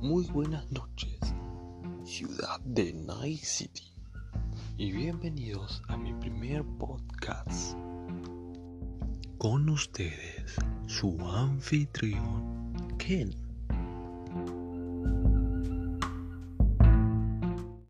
Muy buenas noches, ciudad de Night City, y bienvenidos a mi primer podcast. Con ustedes, su anfitrión, Ken.